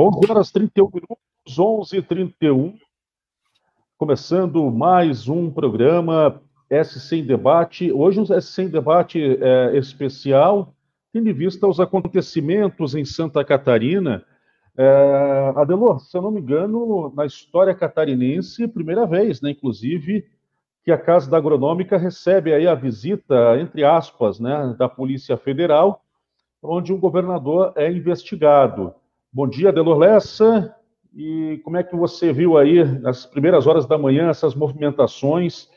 11 horas 31 minutos, 11 h 31 começando mais um programa SC em Debate. Hoje um SC em Debate é, especial, tendo em vista os acontecimentos em Santa Catarina. É, se eu não me engano, na história catarinense, primeira vez, né, inclusive, que a Casa da Agronômica recebe aí a visita, entre aspas, né, da Polícia Federal, onde um governador é investigado. Bom dia, Delor Lessa. E como é que você viu aí, nas primeiras horas da manhã, essas movimentações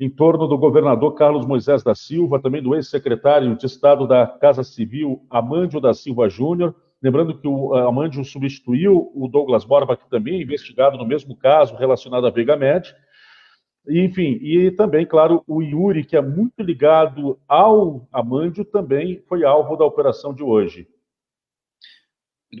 em torno do governador Carlos Moisés da Silva, também do ex-secretário de Estado da Casa Civil, Amândio da Silva Júnior. Lembrando que o Amândio substituiu o Douglas Borba, que também é investigado no mesmo caso relacionado à Vega Med. Enfim, e também, claro, o Yuri, que é muito ligado ao Amândio, também foi alvo da operação de hoje.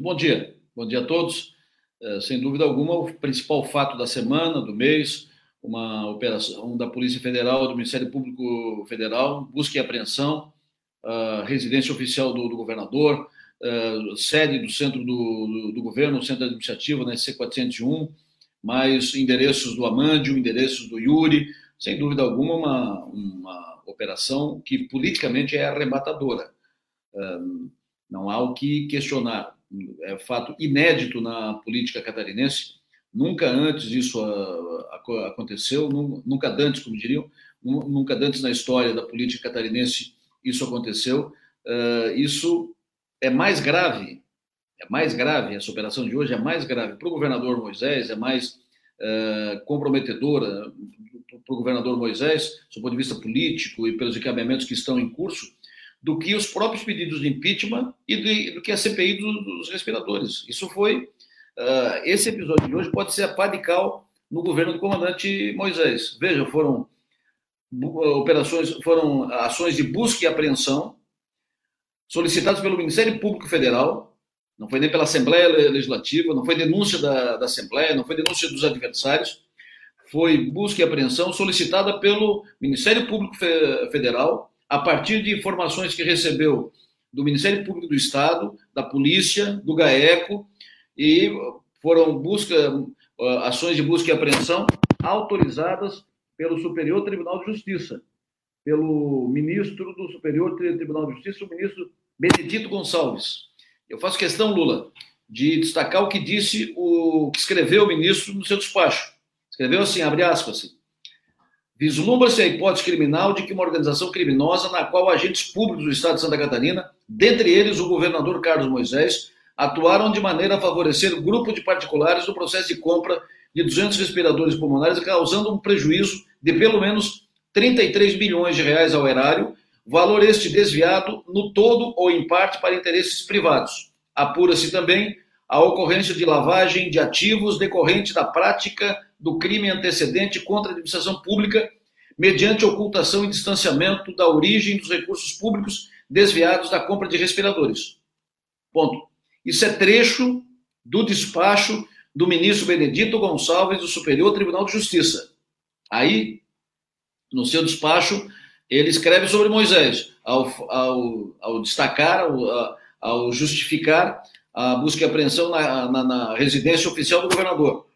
Bom dia. Bom dia a todos. É, sem dúvida alguma, o principal fato da semana, do mês, uma operação da Polícia Federal, do Ministério Público Federal, busca e apreensão, residência oficial do, do governador, sede do centro do, do, do, governo, centro administrativo, né, C401, mais endereços do Amândio, endereços do Yuri, sem dúvida alguma, uma, uma operação que politicamente é arrebatadora. Não há o que questionar é fato inédito na política catarinense. Nunca antes isso aconteceu, nunca antes, como diriam, nunca antes na história da política catarinense isso aconteceu. Uh, isso é mais grave, é mais grave, essa operação de hoje é mais grave para o governador Moisés, é mais uh, comprometedora para o governador Moisés, do ponto de vista político e pelos encaminhamentos que estão em curso, do que os próprios pedidos de impeachment e de, do que a CPI dos, dos respiradores. Isso foi. Uh, esse episódio de hoje pode ser a pá de cal no governo do comandante Moisés. Veja, foram operações, foram ações de busca e apreensão solicitadas pelo Ministério Público Federal, não foi nem pela Assembleia Legislativa, não foi denúncia da, da Assembleia, não foi denúncia dos adversários, foi busca e apreensão solicitada pelo Ministério Público Federal a partir de informações que recebeu do Ministério Público do Estado, da Polícia, do GAECO, e foram busca, ah, ações de busca e apreensão autorizadas pelo Superior Tribunal de Justiça, pelo ministro do Superior Tribunal de Justiça, o ministro Benedito Gonçalves. Eu faço questão, Lula, de destacar o que disse o que escreveu o ministro no seu despacho. Escreveu assim, abre aspas, Vislumbra-se a hipótese criminal de que uma organização criminosa na qual agentes públicos do Estado de Santa Catarina, dentre eles o governador Carlos Moisés, atuaram de maneira a favorecer grupo de particulares no processo de compra de 200 respiradores pulmonares, causando um prejuízo de pelo menos 33 bilhões de reais ao erário, valor este desviado no todo ou em parte para interesses privados. Apura-se também a ocorrência de lavagem de ativos decorrente da prática do crime antecedente contra a administração pública, mediante ocultação e distanciamento da origem dos recursos públicos desviados da compra de respiradores. Ponto. Isso é trecho do despacho do ministro Benedito Gonçalves do Superior Tribunal de Justiça. Aí, no seu despacho, ele escreve sobre Moisés, ao, ao, ao destacar, ao, ao, justificar a busca e apreensão na, na, na residência oficial do governador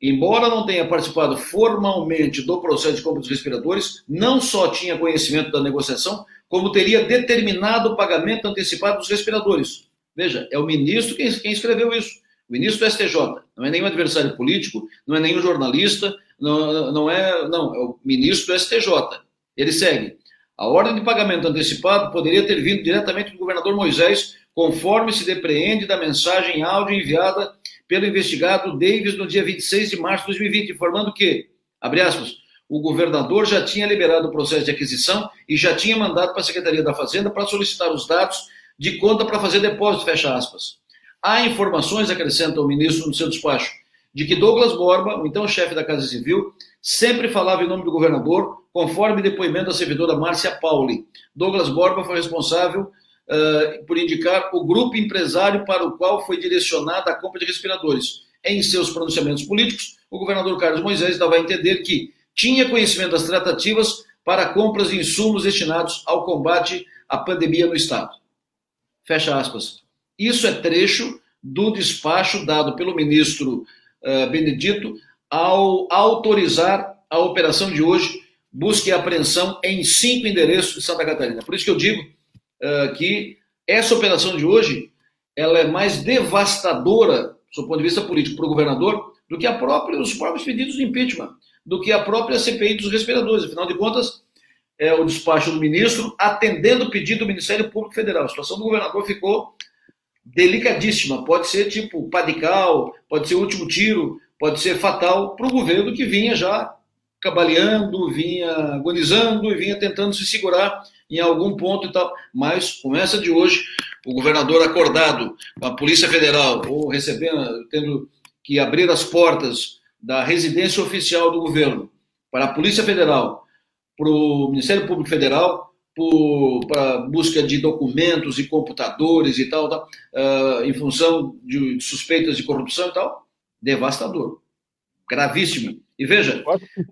embora não tenha participado formalmente do processo de compra dos respiradores, não só tinha conhecimento da negociação, como teria determinado o pagamento antecipado dos respiradores. Veja, é o ministro quem, quem escreveu isso. O ministro do STJ. Não é nenhum adversário político, não é nenhum jornalista, não, não é. Não, é o ministro do STJ. Ele segue. A ordem de pagamento antecipado poderia ter vindo diretamente do governador Moisés, conforme se depreende da mensagem áudio enviada pelo investigado Davis no dia 26 de março de 2020, informando que, abre aspas, o governador já tinha liberado o processo de aquisição e já tinha mandado para a Secretaria da Fazenda para solicitar os dados de conta para fazer depósito, fecha aspas. Há informações, acrescenta o ministro no seu despacho, de que Douglas Borba, o então chefe da Casa Civil, sempre falava em nome do governador, conforme depoimento da servidora Márcia Pauli. Douglas Borba foi responsável por indicar o grupo empresário para o qual foi direcionada a compra de respiradores. Em seus pronunciamentos políticos, o governador Carlos Moisés dava a entender que tinha conhecimento das tratativas para compras de insumos destinados ao combate à pandemia no Estado. Fecha aspas. Isso é trecho do despacho dado pelo ministro uh, Benedito ao autorizar a operação de hoje, busca e apreensão em cinco endereços de Santa Catarina. Por isso que eu digo uh, que essa operação de hoje ela é mais devastadora, do ponto de vista político, para o governador, do que a própria, os próprios pedidos de impeachment, do que a própria CPI dos respiradores. Afinal de contas, é o despacho do ministro atendendo o pedido do Ministério Público Federal. A situação do governador ficou delicadíssima. Pode ser tipo padical, pode ser último tiro, pode ser fatal para o governo que vinha já cabaleando, vinha agonizando e vinha tentando se segurar em algum ponto e tal. Mas, com essa de hoje, o governador acordado com a Polícia Federal ou recebendo, tendo que abrir as portas da residência oficial do governo para a Polícia Federal, para o Ministério Público Federal, para busca de documentos e computadores e tal, tal uh, em função de suspeitas de corrupção e tal, devastador, gravíssimo. E veja,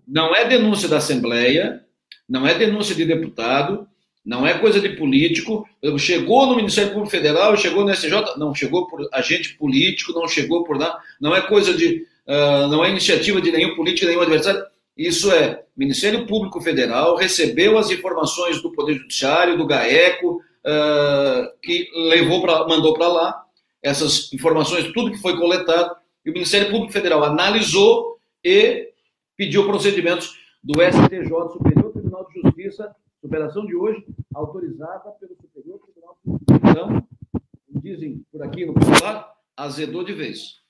não é denúncia da Assembleia, não é denúncia de deputado, não é coisa de político. Chegou no Ministério Público Federal, chegou no SJ, não chegou por agente político, não chegou por nada, não é coisa de, uh, não é iniciativa de nenhum político, nenhum adversário. Isso é Ministério Público Federal recebeu as informações do Poder Judiciário, do GAECO, uh, que levou para, mandou para lá essas informações, tudo que foi coletado, e o Ministério Público Federal analisou e pediu procedimentos do STJ, Superior Tribunal de Justiça, Operação de hoje, autorizada pelo Superior Tribunal de Justiça. Então, dizem por aqui no popular, azedou de vez.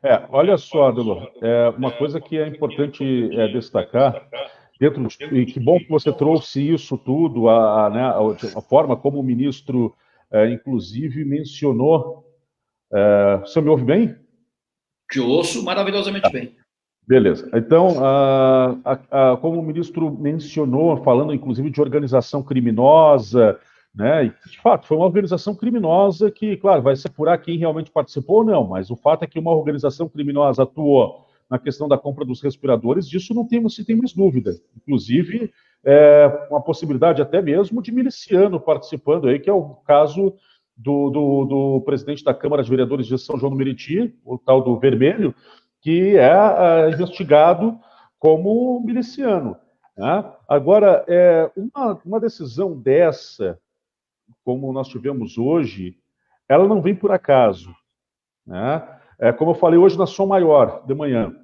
É, olha só, Adelor, é, uma coisa que é importante é, destacar, dentro de, e que bom que você trouxe isso tudo, a, a, né, a, a forma como o ministro, é, inclusive, mencionou. É, você me ouve bem? Te ouço maravilhosamente bem. Beleza. Então, como o ministro mencionou, falando inclusive de organização criminosa, né? E, de fato, foi uma organização criminosa que, claro, vai se apurar quem realmente participou ou não, mas o fato é que uma organização criminosa atuou na questão da compra dos respiradores, disso não temos, se tem mais dúvida. Inclusive, é, uma possibilidade até mesmo de miliciano participando aí, que é o caso do, do, do presidente da Câmara de Vereadores de São João do Meriti, o tal do Vermelho, que é, é investigado como miliciano. Né? Agora, é, uma, uma decisão dessa, como nós tivemos hoje, ela não vem por acaso. Né? É, como eu falei hoje na Som Maior, de manhã,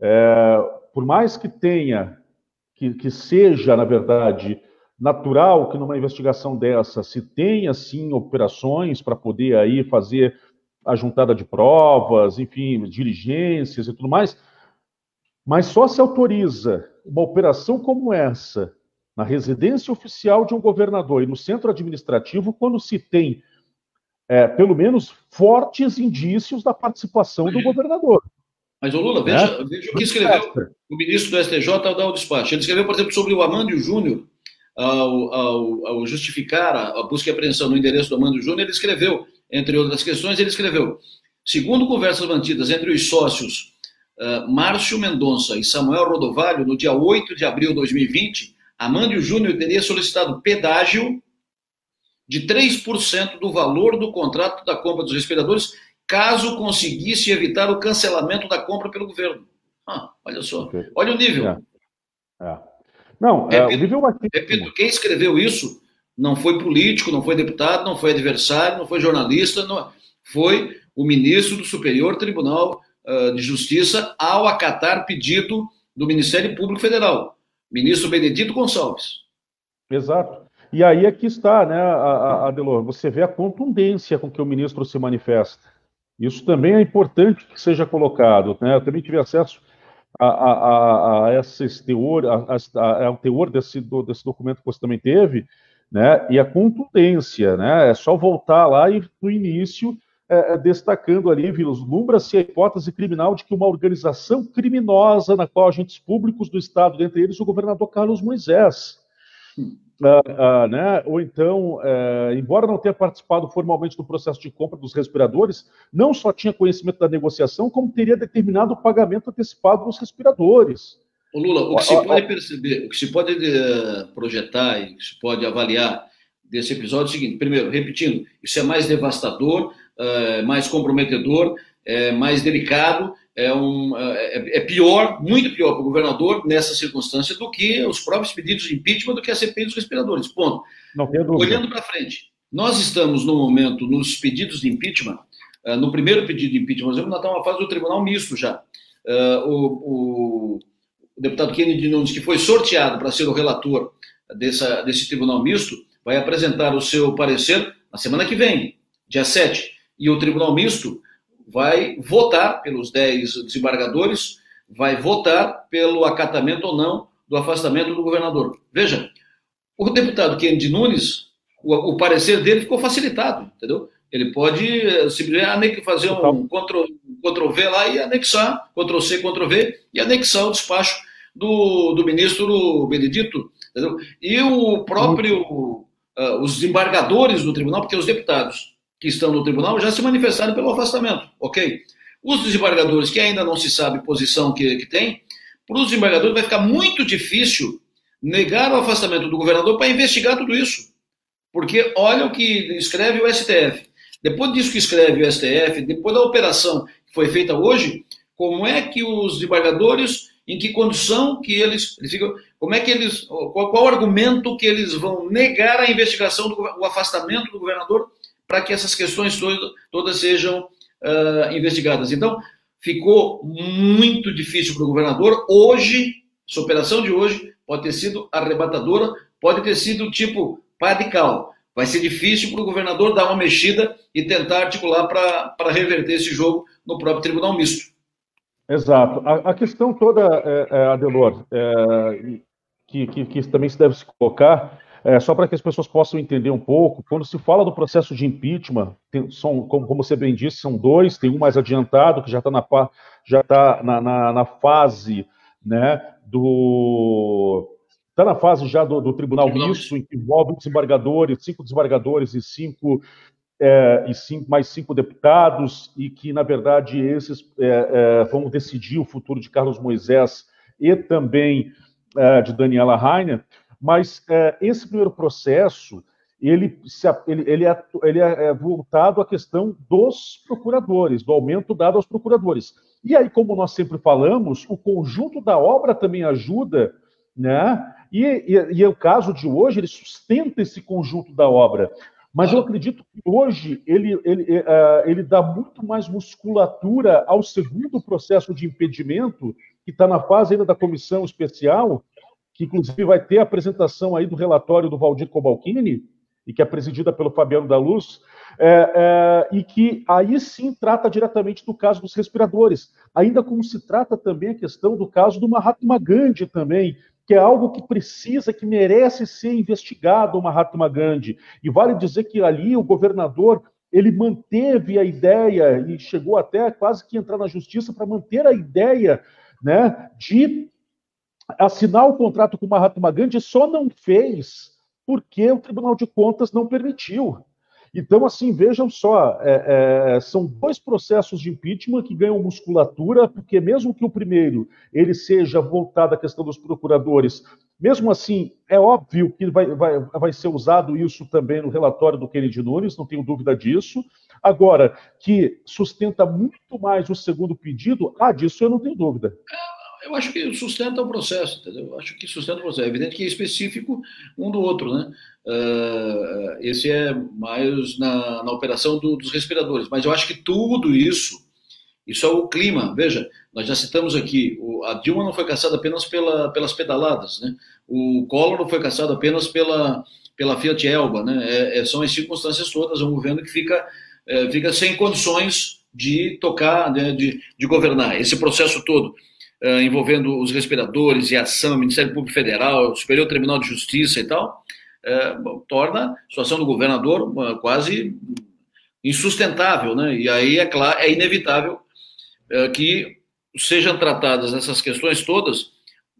é, por mais que tenha, que, que seja, na verdade, natural que numa investigação dessa se tenha, sim, operações para poder aí fazer a juntada de provas, enfim, diligências e tudo mais, mas só se autoriza uma operação como essa na residência oficial de um governador e no centro administrativo quando se tem, é, pelo menos, fortes indícios da participação do governador. Mas, o Lula, veja, é? veja o que escreveu o ministro do STJ ao dar o despacho. Ele escreveu, por exemplo, sobre o Amândio Júnior, ao, ao, ao, justificar a, a, busca e apreensão no endereço do Amândio Júnior, ele escreveu entre outras questões, ele escreveu: segundo conversas mantidas entre os sócios uh, Márcio Mendonça e Samuel Rodovalho, no dia 8 de abril de 2020, Amândio Júnior teria solicitado pedágio de 3% do valor do contrato da compra dos respiradores, caso conseguisse evitar o cancelamento da compra pelo governo. Ah, olha só, olha o nível. É. É. Não, repito, é, o nível aqui... repito, quem escreveu isso não foi político, não foi deputado, não foi adversário, não foi jornalista, não, foi o ministro do Superior Tribunal uh, de Justiça ao acatar pedido do Ministério Público Federal, ministro Benedito Gonçalves. Exato. E aí aqui está, né, Adelor, você vê a contundência com que o ministro se manifesta. Isso também é importante que seja colocado. Né? Eu também tive acesso a, a, a, a esse teor, ao teor desse, desse documento que você também teve, né? E a contundência, né? É só voltar lá e no início é, é destacando ali, vislumbra-se a hipótese criminal de que uma organização criminosa na qual agentes públicos do Estado, dentre eles o governador Carlos Moisés, ah, ah, né? ou então, é, embora não tenha participado formalmente do processo de compra dos respiradores, não só tinha conhecimento da negociação, como teria determinado o pagamento antecipado dos respiradores. Ô Lula, o que se pode perceber, o que se pode eh, projetar e que se pode avaliar desse episódio é o seguinte: primeiro, repetindo, isso é mais devastador é, mais comprometedor, mais delicado, é, um, é, é pior, muito pior para o governador nessa circunstância do que os próprios pedidos de impeachment, do que a CPI dos respiradores. Ponto. Olhando para frente, nós estamos no momento, nos pedidos de impeachment, uh, no primeiro pedido de impeachment, nós estamos na fase do tribunal misto já. O, o, o, deputado Kennedy Nunes, que foi sorteado para ser o relator dessa, desse tribunal misto, vai apresentar o seu parecer na semana que vem, dia 7. E o tribunal misto vai votar pelos 10 desembargadores, vai votar pelo acatamento ou não do afastamento do governador. Veja, o deputado Kennedy Nunes, o, o parecer dele ficou facilitado, entendeu? Ele pode eh, simplesmente fazer um Ctrl, Ctrl V lá e anexar, Ctrl C, Ctrl V, e anexar o despacho do, do ministro Benedito. Entendeu? E o próprio, uh, os desembargadores do tribunal, porque os deputados que estão no tribunal já se manifestaram pelo afastamento, ok? Os desembargadores que ainda não se sabe posição que, que tem, para os desembargadores vai ficar muito difícil negar o afastamento do governador para investigar tudo isso. Porque olha o que escreve o STF. Depois disso que escreve o STF, depois da operação que foi feita hoje, como é que os desembargadores, em que condição que eles, eles ficam, como é que eles, qual, qual argumento que eles vão negar a investigação do o afastamento do governador para que essas questões todas, sejam uh, investigadas. Então, ficou muito difícil para o governador. Hoje, essa operação de hoje pode ter sido arrebatadora, pode ter sido tipo pá de cal. Vai ser difícil para o governador dar uma mexida e tentar articular para reverter esse jogo no próprio tribunal misto. Exato. A, a questão toda, é, é, Adelor, é, que, que, que, também se deve se colocar, é, só para que as pessoas possam entender um pouco, quando se fala do processo de impeachment, tem, são, como, como, você bem disse, são dois, tem um mais adiantado, que já está na, já tá na, na, na fase né, do está na fase já do, do Tribunal Misto, em que envolve desembargadores, cinco desembargadores e cinco, é, e cinco mais cinco deputados, e que, na verdade, esses é, é, vão decidir o futuro de Carlos Moisés e também é, de Daniela Rainer. Mas é, esse primeiro processo, ele, ele, ele, é, ele é voltado à questão dos procuradores, do aumento dado aos procuradores. E aí, como nós sempre falamos, o conjunto da obra também ajuda né, e, e, e o caso de hoje, ele sustenta esse conjunto da obra. Mas eu acredito que hoje ele, ele, uh, ele dá muito mais musculatura ao segundo processo de impedimento, que está na fase ainda da comissão especial, que inclusive vai ter a apresentação aí do relatório do Valdir Cobalcini, e que é presidida pelo Fabiano da Luz, é, é, e que aí sim trata diretamente do caso dos respiradores, ainda como se trata também a questão do caso do Mahatma Gandhi também, que é algo que precisa, que merece ser investigado, o Mahatma Gandhi. E vale dizer que ali o governador ele manteve a ideia e chegou até quase que entrar na justiça para manter a ideia né, de assinar o contrato com o Mahatma Gandhi, só não fez porque o Tribunal de Contas não permitiu. Então, assim, vejam só, é, é, são dois processos de impeachment que ganham musculatura, porque mesmo que o primeiro ele seja voltado à questão dos procuradores, mesmo assim, é óbvio que vai, vai, vai ser usado isso também no relatório do Kennedy Nunes, não tenho dúvida disso. Agora, que sustenta muito mais o segundo pedido, ah, disso eu não tenho dúvida. Eu acho que sustenta o processo, entendeu? Eu acho que sustenta o processo. É evidente que é específico um do outro, né? Uh, esse é mais na, na operação do, dos respiradores. Mas eu acho que tudo isso, isso é o clima. Veja, nós já citamos aqui, o, a Dilma não foi caçada apenas pela, pelas pedaladas, né? O Collor não foi caçado apenas pela, pela Fiat Elba, né? É, é, são as circunstâncias todas, é um governo que fica, é, fica sem condições de tocar, né, de, de governar. Esse processo todo. Uh, envolvendo os respiradores e ação, Ministério Público Federal, Superior Tribunal de Justiça e tal, é, torna a situação do governador quase insustentável, né? E aí é claro, é inevitável que sejam tratadas essas questões todas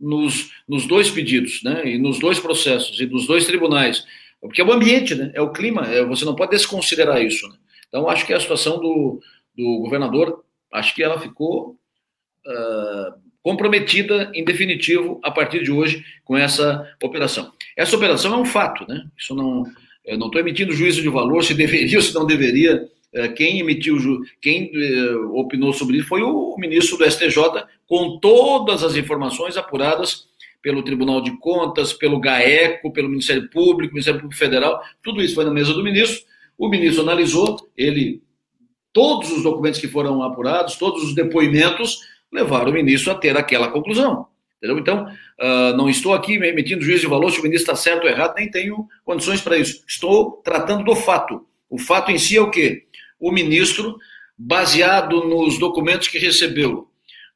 nos, nos dois pedidos, né? E nos dois processos e nos dois tribunais, porque é o ambiente, né? É o clima. É, você não pode desconsiderar isso. Né? Então acho que a situação do, do governador, acho que ela ficou uh, comprometida em definitivo a partir de hoje com essa operação. Essa operação é um fato, né? Isso não, eu não estou emitindo juízo de valor se deveria ou se não deveria é, quem emitiu, quem é, opinou sobre isso foi o ministro do STJ, com todas as informações apuradas pelo Tribunal de Contas, pelo GAECO, pelo Ministério Público, Ministério Público Federal, tudo isso foi na mesa do ministro. O ministro analisou, ele todos os documentos que foram apurados, todos os depoimentos levaram o ministro a ter aquela conclusão. Entendeu? Então, uh, não estou aqui emitindo juízo de valor se o ministro está certo ou errado, nem tenho condições para isso. Estou tratando do fato. O fato em si é o quê? O ministro, baseado nos documentos que recebeu,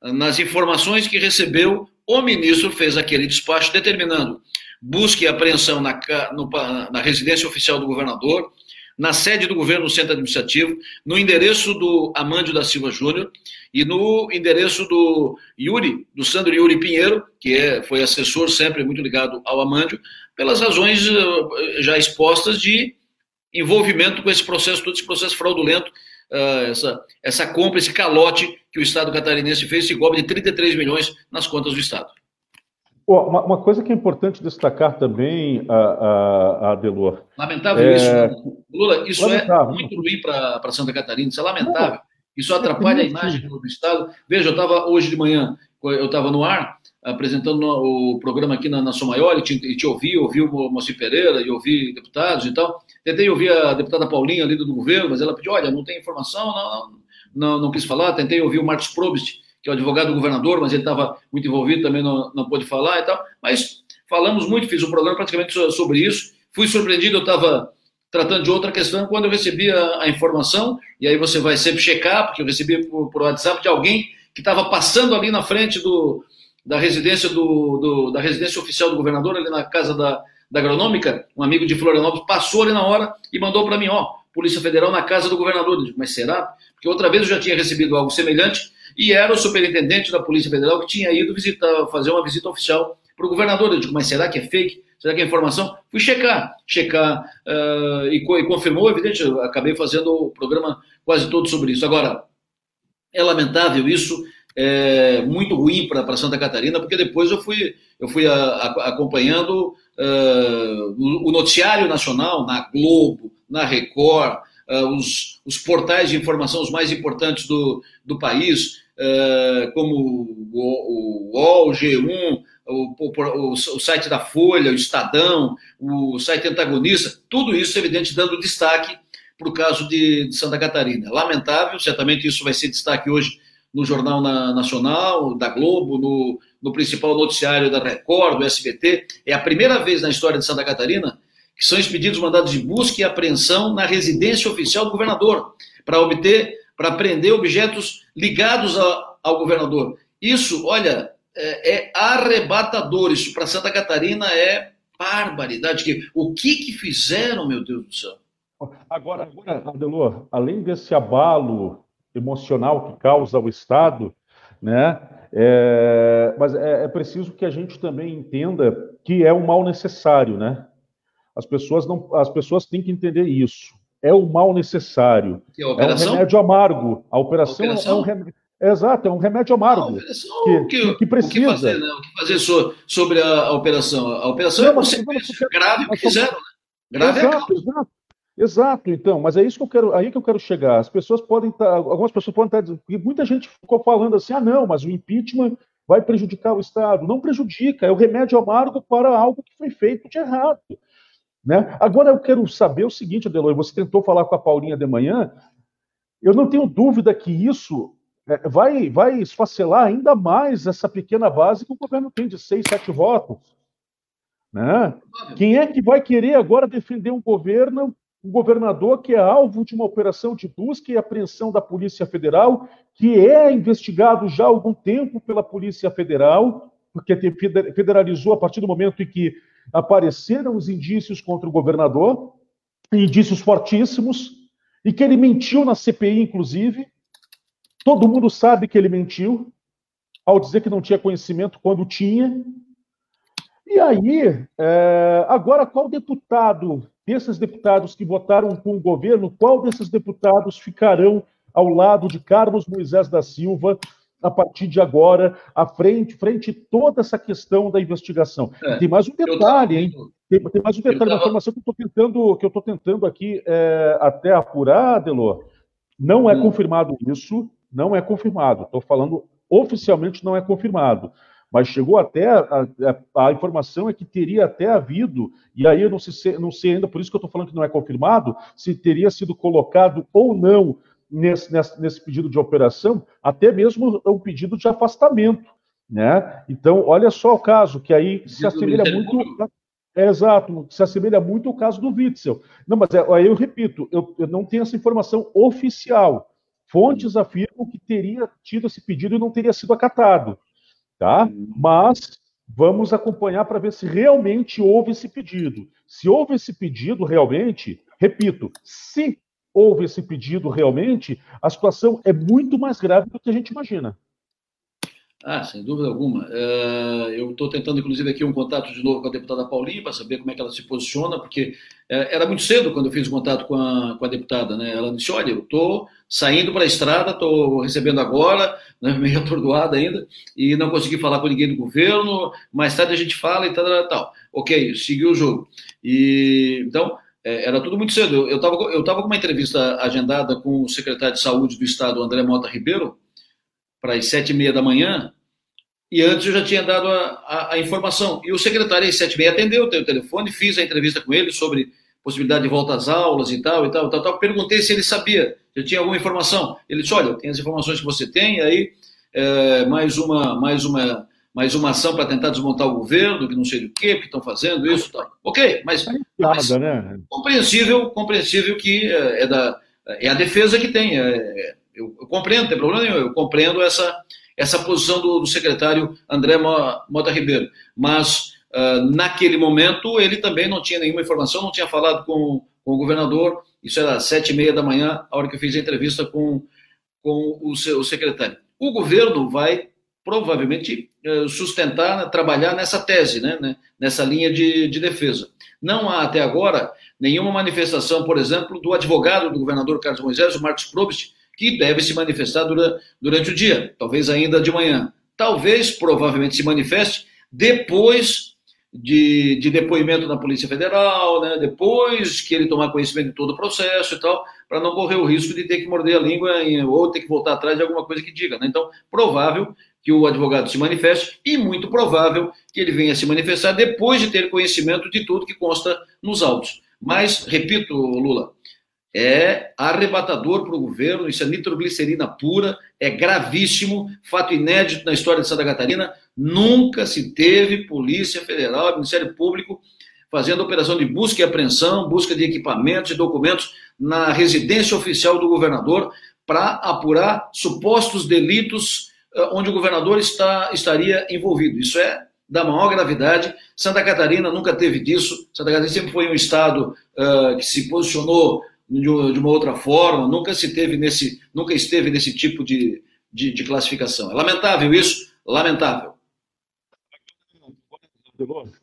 nas informações que recebeu, o ministro fez aquele despacho determinando busca e apreensão na, no, na residência oficial do governador, na sede do governo no centro administrativo, no endereço do Amândio da Silva Júnior e no endereço do Yuri, do Sandro Yuri Pinheiro, que é, foi assessor sempre muito ligado ao Amândio, pelas razões uh, já expostas de envolvimento com esse processo, todo esse processo fraudulento, uh, essa, essa compra, esse calote que o Estado catarinense fez, esse golpe de 33 milhões nas contas do Estado. Uma, uma, coisa que é importante destacar também, a, a, a Delor. Lamentável é... isso, né? Lula. Isso é lamentável. é muito ruim para Santa Catarina. Isso é lamentável. Isso atrapalha a imagem do Estado. Veja, eu estava hoje de manhã, eu estava no ar, apresentando o programa aqui na, na Som Maior, e te, te ouvi, ouvi o Moacir Pereira, e ouvi deputados e tal. Tentei ouvir a deputada Paulinha, líder do governo, mas ela pediu: olha, não tem informação, não, não, não quis falar. Tentei ouvir o Marcos Probst que é o advogado do governador, mas ele estava muito envolvido, também não, não pôde falar e tal. Mas falamos muito, fiz um programa praticamente sobre isso. Fui surpreendido, eu estava tratando de outra questão quando eu recebi a, a, informação, e aí você vai sempre checar, porque eu recebi por, por WhatsApp de alguém que estava passando ali na frente do, da residência do, do, da residência oficial do governador, ali na casa da, da agronômica, um amigo de Florianópolis passou ali na hora e mandou para mim, ó, Polícia Federal na casa do governador. Eu digo, mas será? Porque outra vez eu já tinha recebido algo semelhante e era o superintendente da Polícia Federal que tinha ido visitar, fazer uma visita oficial para o governador. Eu digo, mas será que é fake? Será que é informação? Fui checar, checar uh, e, e, confirmou, evidente, eu acabei fazendo o programa quase todo sobre isso. Agora, é lamentável isso, é muito ruim para Santa Catarina, porque depois eu fui, eu fui a, a, acompanhando uh, o, o noticiário nacional na Globo, na Record, uh, os, os, portais de informação os mais importantes do, do país, como o, o UOL, G1, o, o, o, site da Folha, o Estadão, o site Antagonista, tudo isso, evidente, dando destaque para o caso de, de, Santa Catarina. Lamentável, certamente isso vai ser destaque hoje no Jornal Nacional, da Globo, no, no principal noticiário da Record, do SBT. É a primeira vez na história de Santa Catarina que são expedidos mandados de busca e apreensão na residência oficial do governador, para obter, para prender objetos ligados a, ao governador. Isso, olha, é, é arrebatador. Isso para Santa Catarina é barbaridade. Que, o que, que fizeram, meu Deus do céu? Agora, agora, Adelor, além desse abalo emocional que causa o Estado, né? É, mas é, é, preciso que a gente também entenda que é um mal necessário, né? As pessoas não, as pessoas têm que entender isso. É o mal necessário. É, é um remédio amargo. A operação, a operação? é um remédio. Exato, é um remédio amargo. Que, que, que, precisa. O que fazer, né? O que fazer so, sobre a, a, operação? A operação não, é você grave o que fizeram, né? Grave exato, é exato. Exato, então, mas é isso que eu quero, aí que eu quero chegar. As pessoas podem estar, tá, algumas pessoas podem estar, tá muita gente ficou falando assim, ah, não, mas o impeachment vai prejudicar o Estado. Não prejudica, é o remédio amargo para algo que foi feito de errado. Né? Agora eu quero saber o seguinte, Adelor, você tentou falar com a Paulinha de manhã, eu não tenho dúvida que isso é, vai, vai esfacelar ainda mais essa pequena base que o governo tem de seis, sete votos. Né? Quem é que vai querer agora defender um governo, um governador que é alvo de uma operação de busca e apreensão da Polícia Federal, que é investigado já há algum tempo pela Polícia Federal, porque federalizou a partir do momento em que apareceram os indícios contra o governador, indícios fortíssimos, e que ele mentiu na CPI, inclusive. Todo mundo sabe que ele mentiu, ao dizer que não tinha conhecimento quando tinha. E aí, é, agora, qual deputado, desses deputados que votaram com o governo, qual desses deputados ficarão ao lado de Carlos Moisés da Silva a partir de agora, à frente, frente toda essa questão da investigação. É, tem mais um detalhe, hein? Tem, tem, mais um detalhe, tava... uma informação que eu estou tentando, que eu tentando aqui é, até apurar, Delor. Não é hum. confirmado isso, não é confirmado. Estou falando oficialmente não é confirmado. Mas chegou até a, a, a, informação é que teria até havido, e aí eu não sei, não sei ainda, por isso que eu estou falando que não é confirmado, se teria sido colocado ou não nesse, nesse, nesse pedido de operação, até mesmo um pedido de afastamento. Né? Então, olha só o caso, que aí se assemelha muito. É, exato, se assemelha muito ao caso do Witzel. Não, mas é, aí eu repito, eu, eu não tenho essa informação oficial. Fontes afirmam que teria tido esse pedido e não teria sido acatado. Tá? Mas vamos acompanhar para ver se realmente houve esse pedido. Se houve esse pedido realmente, repito, se houve esse pedido realmente, a situação é muito mais grave do que a gente imagina. Ah, sem dúvida alguma. É, eu estou tentando, inclusive, aqui um contato de novo com a deputada Paulinha para saber como é que ela se posiciona, porque é, era muito cedo quando eu fiz o contato com a, com a deputada. Né? Ela disse: Olha, eu estou saindo para a estrada, estou recebendo agora, né, meio atordoada ainda, e não consegui falar com ninguém do governo. Mais tarde a gente fala e tal, tal, tal. Ok, seguiu o jogo. E então. É, era tudo muito cedo. Eu estava eu tava com uma entrevista agendada com o secretário de Saúde do Estado, André Mota Ribeiro, para as sete e meia da manhã, e antes eu já tinha dado a, a, a informação. E o secretário às sete e meia atendeu, o telefone, fiz a entrevista com ele sobre possibilidade de volta às aulas e tal, e tal, tal, tal. Perguntei se ele sabia, já tinha alguma informação. Ele disse, olha, tem as informações que você tem, aí é, mais uma, mais uma, mais uma ação para tentar desmontar o governo, que não sei do que, que estão fazendo isso, tal. Ok, mas, mas né? compreensível, compreensível que é, é da é a defesa que tem. É, eu, eu compreendo, não tem problema nenhum, eu compreendo essa, essa posição do, do secretário André Mota Ribeiro. Mas, uh, naquele momento, ele também não tinha nenhuma informação, não tinha falado com, com o governador. Isso era sete e meia da manhã, a hora que eu fiz a entrevista com, com o, o secretário. O governo vai provavelmente uh, sustentar, né, trabalhar nessa tese, né, né, nessa linha de, de defesa. Não há até agora nenhuma manifestação, por exemplo, do advogado do governador Carlos Moisés, o Marcos Probst, que deve se manifestar durante, o dia, talvez ainda de manhã. Talvez, provavelmente, se manifeste depois de, de depoimento na Polícia Federal, né? depois que ele tomar conhecimento de todo o processo e tal, para não correr o risco de ter que morder a língua em, ou ter que voltar atrás de alguma coisa que diga. Né? Então, provável que o advogado se manifeste e muito provável que ele venha se manifestar depois de ter conhecimento de tudo que consta nos autos. Mas, repito, Lula, é arrebatador para o governo, isso é nitroglicerina pura, é gravíssimo, fato inédito na história de Santa Catarina. Nunca se teve Polícia Federal, Ministério Público fazendo operação de busca e apreensão, busca de equipamentos e documentos na residência oficial do governador para apurar supostos delitos eh, onde o governador está, estaria envolvido. Isso é da maior gravidade. Santa Catarina nunca teve disso. Santa Catarina sempre foi um estado uh, que se posicionou de uma outra forma, nunca se teve nesse, nunca esteve nesse tipo de, de, de classificação. É lamentável isso, lamentável.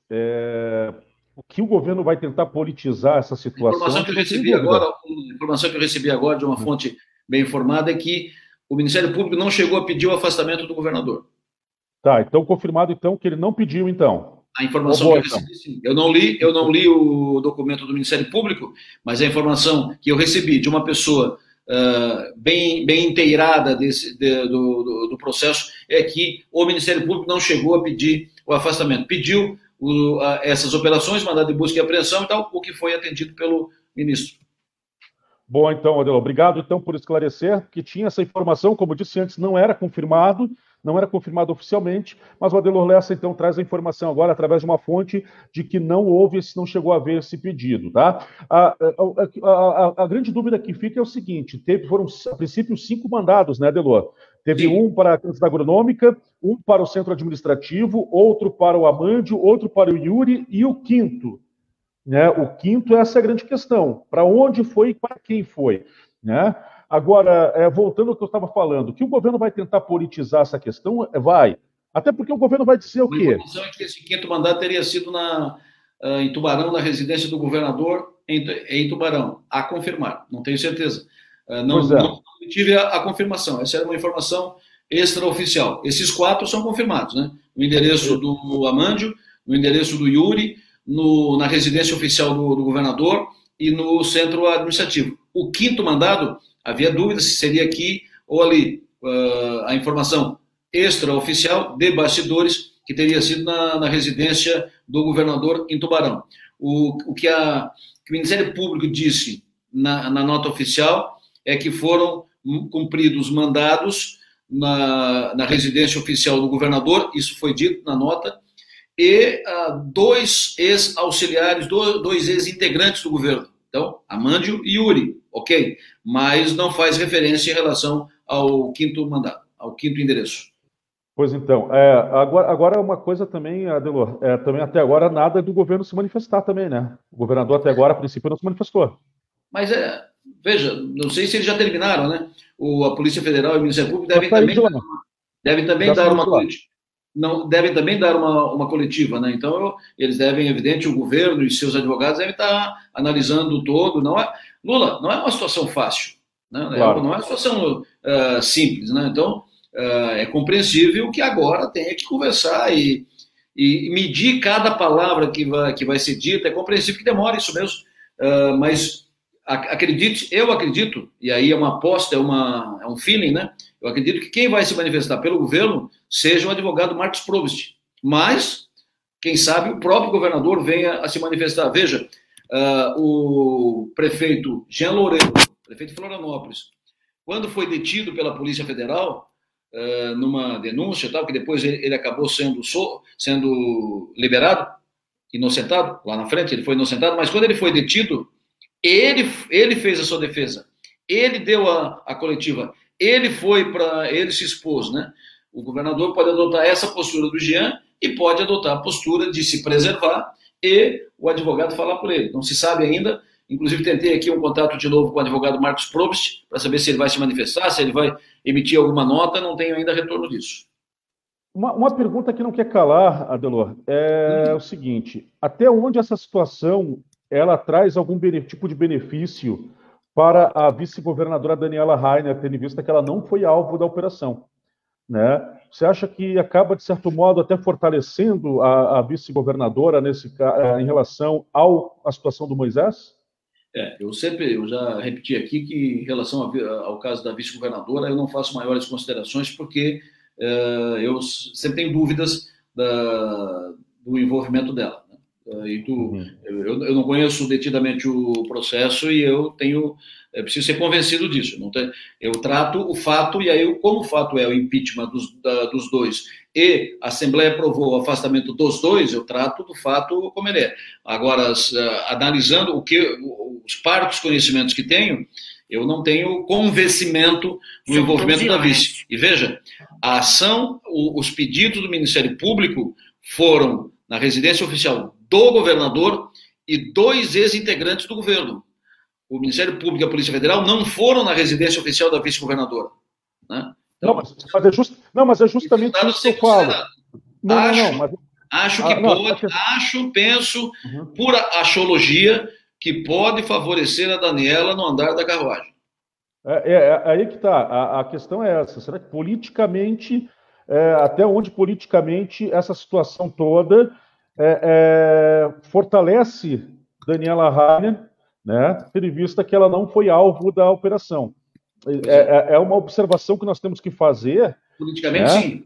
É, o que o governo vai tentar politizar essa situação? A informação que eu recebi agora, informação que eu recebi agora de uma fonte bem informada é que o Ministério Público não chegou a pedir o afastamento do governador. Tá, então confirmado então que ele não pediu então. A informação que eu recebi, sim. Eu não li, eu não li o documento do Ministério Público, mas a informação que eu recebi de uma pessoa uh, bem, bem inteirada desse, de, do, do, do, processo é que o Ministério Público não chegou a pedir o afastamento. Pediu o, a, essas operações, mandado de busca e apreensão e tal, o que foi atendido pelo ministro. Bom, então, Adelo, obrigado então por esclarecer que tinha essa informação, como disse antes, não era confirmado, não era confirmado oficialmente, mas o Adelor Lessa então traz a informação agora através de uma fonte de que não houve, não chegou a haver esse pedido, tá? A, a, a, a grande dúvida que fica é o seguinte: teve, foram a princípio cinco mandados, né, Adelor? Teve Sim. um para a Câmara Agronômica, um para o Centro Administrativo, outro para o Amândio, outro para o Yuri e o quinto. Né? O quinto, essa é a grande questão. Para onde foi e para quem foi? Né? Agora, é, voltando ao que eu estava falando, que o governo vai tentar politizar essa questão? É, vai. Até porque o governo vai dizer o quê? A informação é que esse quinto mandato teria sido na, uh, em Tubarão, na residência do governador em, em Tubarão. A confirmar, não tenho certeza. Uh, não, é. não, tive a, a, confirmação. Essa era uma informação extraoficial. Esses quatro são confirmados, né? O endereço do Amândio, o endereço do Yuri, no, na residência oficial do, do governador e no centro administrativo. O quinto mandado Havia dúvida se seria aqui ou ali. Uh, a informação extraoficial de bastidores que teria sido na, na residência do governador em Tubarão. O, o que, a, que o Ministério Público disse na, na nota oficial é que foram cumpridos mandados na, na residência oficial do governador, isso foi dito na nota, e uh, dois ex-auxiliares, dois, dois ex-integrantes do governo. Então, Amândio e Yuri, ok, mas não faz referência em relação ao quinto mandato, ao quinto endereço. Pois então, é, agora, agora uma coisa também, Adelor, é, também até agora nada do governo se manifestar também, né? O governador até agora, a princípio, não se manifestou. Mas é, veja, não sei se eles já terminaram, né? O, a Polícia Federal e o Ministério Público devem também, devem também dar uma coletiva. Não, devem também dar uma, uma coletiva, né? Então, eles devem, evidente, o governo e seus advogados devem estar analisando o todo. Não é, Lula, não é uma situação fácil, né? Claro. Não é uma situação uh, simples, né? Então, uh, é compreensível que agora tenha que conversar e, e medir cada palavra que vai, que vai ser dita. É compreensível que demore isso mesmo, uh, mas acredite, eu acredito, e aí é uma aposta, é, uma, é um feeling, né? Eu acredito que quem vai se manifestar pelo governo seja o advogado Marcos Provost. Mas, quem sabe, o próprio governador venha a se manifestar. Veja, uh, o prefeito Jean Loureiro, prefeito de Florianópolis, quando foi detido pela Polícia Federal, uh, numa denúncia, tal, que depois ele, ele acabou sendo, so, sendo liberado, inocentado, lá na frente ele foi inocentado, mas quando ele foi detido, ele, ele fez a sua defesa, ele deu a, a coletiva, ele foi para, ele se expôs, né? O governador pode adotar essa postura do Jean e pode adotar a postura de se preservar e o advogado falar por ele. Não se sabe ainda. Inclusive, tentei aqui um contato de novo com o advogado Marcos Probst para saber se ele vai se manifestar, se ele vai emitir alguma nota. Não tenho ainda retorno disso. Uma, uma pergunta que não quer calar, Adelor, é uhum. o seguinte: até onde essa situação ela traz algum tipo de benefício para a vice-governadora Daniela Rainer, tendo em vista que ela não foi alvo da operação? Né? Você acha que acaba, de certo modo, até fortalecendo a, a vice-governadora nesse eh, em relação ao, à situação do Moisés? É, eu sempre, eu já repeti aqui que em relação ao caso da vice-governadora, eu não faço maiores considerações porque uh, eu sempre tenho dúvidas da, do envolvimento dela. E tu, uhum. eu, eu, não conheço detidamente o processo e eu tenho, é preciso ser convencido disso. Não tem, eu trato o fato e aí, como o fato é o impeachment dos, da, dos dois e a Assembleia aprovou o afastamento dos dois, eu trato do fato como ele é. Agora, uh, analisando o que os parcos conhecimentos que tenho, eu não tenho convencimento no São envolvimento da vice. E veja, a ação, o, os pedidos do Ministério Público foram na residência oficial do governador e dois ex-integrantes do governo. O Ministério Público e a Polícia Federal não foram na residência oficial da vice-governadora. Né? Então, não, mas, mas é just, não, mas é justamente isso que eu falo. Não, acho, não, mas... acho que ah, pode, não, acho, penso, uhum. pura achologia, que pode favorecer a Daniela no andar da carruagem. É, é, é aí que está. A, a, questão é essa. Será que politicamente, é, até onde politicamente essa situação toda é, é, fortalece Daniela Rainer, né, tendo em vista que ela não foi alvo da operação. É, é, é uma observação que nós temos que fazer. Politicamente, né, sim.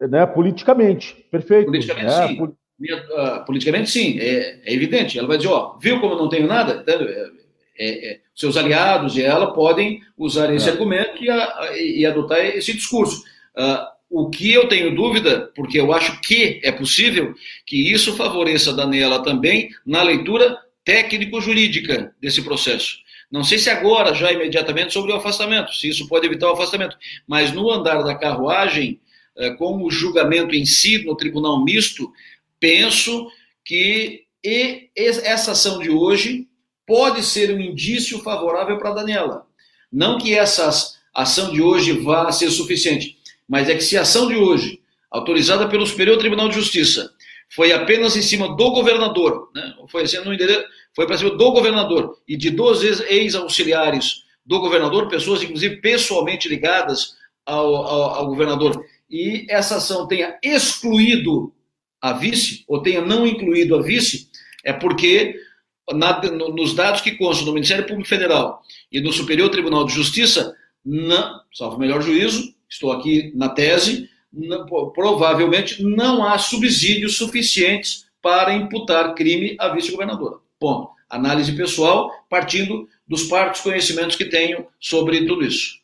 Né, politicamente, perfeito. Politicamente, né, sim. Uh, politicamente, sim, é, é, evidente. Ela vai dizer: ó, viu como eu não tenho nada? É, é, seus aliados e ela podem usar esse argumento e, a, e, adotar esse discurso. Uh, o que eu tenho dúvida, porque eu acho que é possível, que isso favoreça a Daniela também na leitura técnico-jurídica desse processo. Não sei se agora, já imediatamente, sobre o afastamento, se isso pode evitar o afastamento, mas no andar da carruagem, eh, com o julgamento em si, no tribunal misto, penso que essa ação de hoje pode ser um indício favorável para Daniela. Não que essa ação de hoje vá ser suficiente, mas é que se a ação de hoje, autorizada pelo Superior Tribunal de Justiça, foi apenas em cima do governador, né? foi, assim, foi para cima do governador e de dois ex-auxiliares do governador, pessoas inclusive pessoalmente ligadas ao, ao, ao governador, e essa ação tenha excluído a vice, ou tenha não incluído a vice, é porque na, nos dados que constam no Ministério Público Federal e no Superior Tribunal de Justiça, não, salvo o melhor juízo, estou aqui na tese, provavelmente não há subsídios suficientes para imputar crime à vice-governadora. Ponto. Análise pessoal, partindo dos parcos conhecimentos que tenho sobre tudo isso.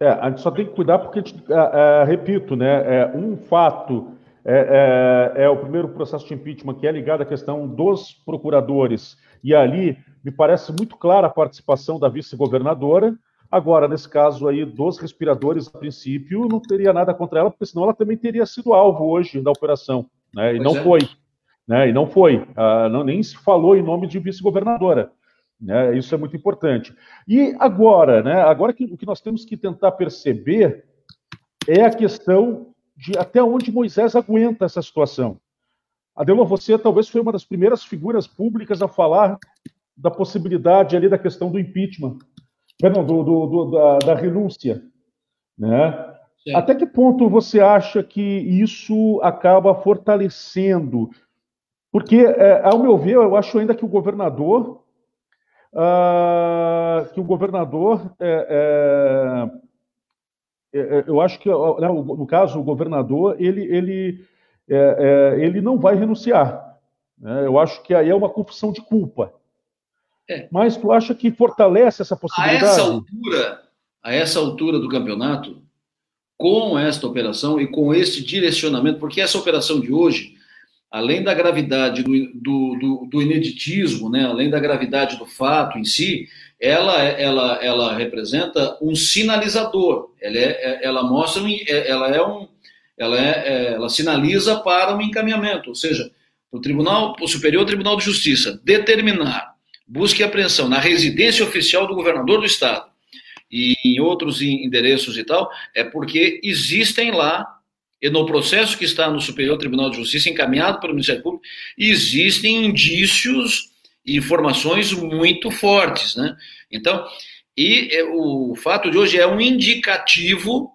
É, a gente só tem que cuidar porque, é, é, repito, né, é, um fato é, é, é, o primeiro processo de impeachment que é ligado à questão dos procuradores, e ali me parece muito clara a participação da vice-governadora, Agora, nesse caso aí dos respiradores, a princípio, não teria nada contra ela, porque senão ela também teria sido alvo hoje da operação, né? E pois não é. foi, né? E não foi, ah, não, nem se falou em nome de vice-governadora. Né? Isso é muito importante. E agora, né? Agora que, o que nós temos que tentar perceber é a questão de até onde Moisés aguenta essa situação. Adelô, você talvez foi uma das primeiras figuras públicas a falar da possibilidade ali da questão do impeachment, perdão, do, do, do da, da, renúncia, né? Sim. Até que ponto você acha que isso acaba fortalecendo? Porque, é, ao meu ver, eu acho ainda que o governador uh, que o governador, é, é, é, eu acho que, né, no caso, o governador, ele, ele, é, é, ele não vai renunciar. Né? Eu acho que aí é uma confissão de culpa. Mas tu acha que fortalece essa possibilidade? A essa altura, a essa altura do campeonato, com esta operação e com este direcionamento, porque essa operação de hoje além da gravidade do, do, do, do, ineditismo, né, além da gravidade do fato em si, ela, ela, ela representa um sinalizador. Ela, é, ela mostra, é, ela é um, ela, é, é, ela sinaliza para um encaminhamento, ou seja, o Tribunal, o Superior Tribunal de Justiça determinar busca e apreensão na residência oficial do governador do estado e em outros endereços e tal, é porque existem lá e no processo que está no Superior Tribunal de Justiça, encaminhado pelo Ministério Público, existem indícios e informações muito fortes. Né? Então, e é, o fato de hoje é um indicativo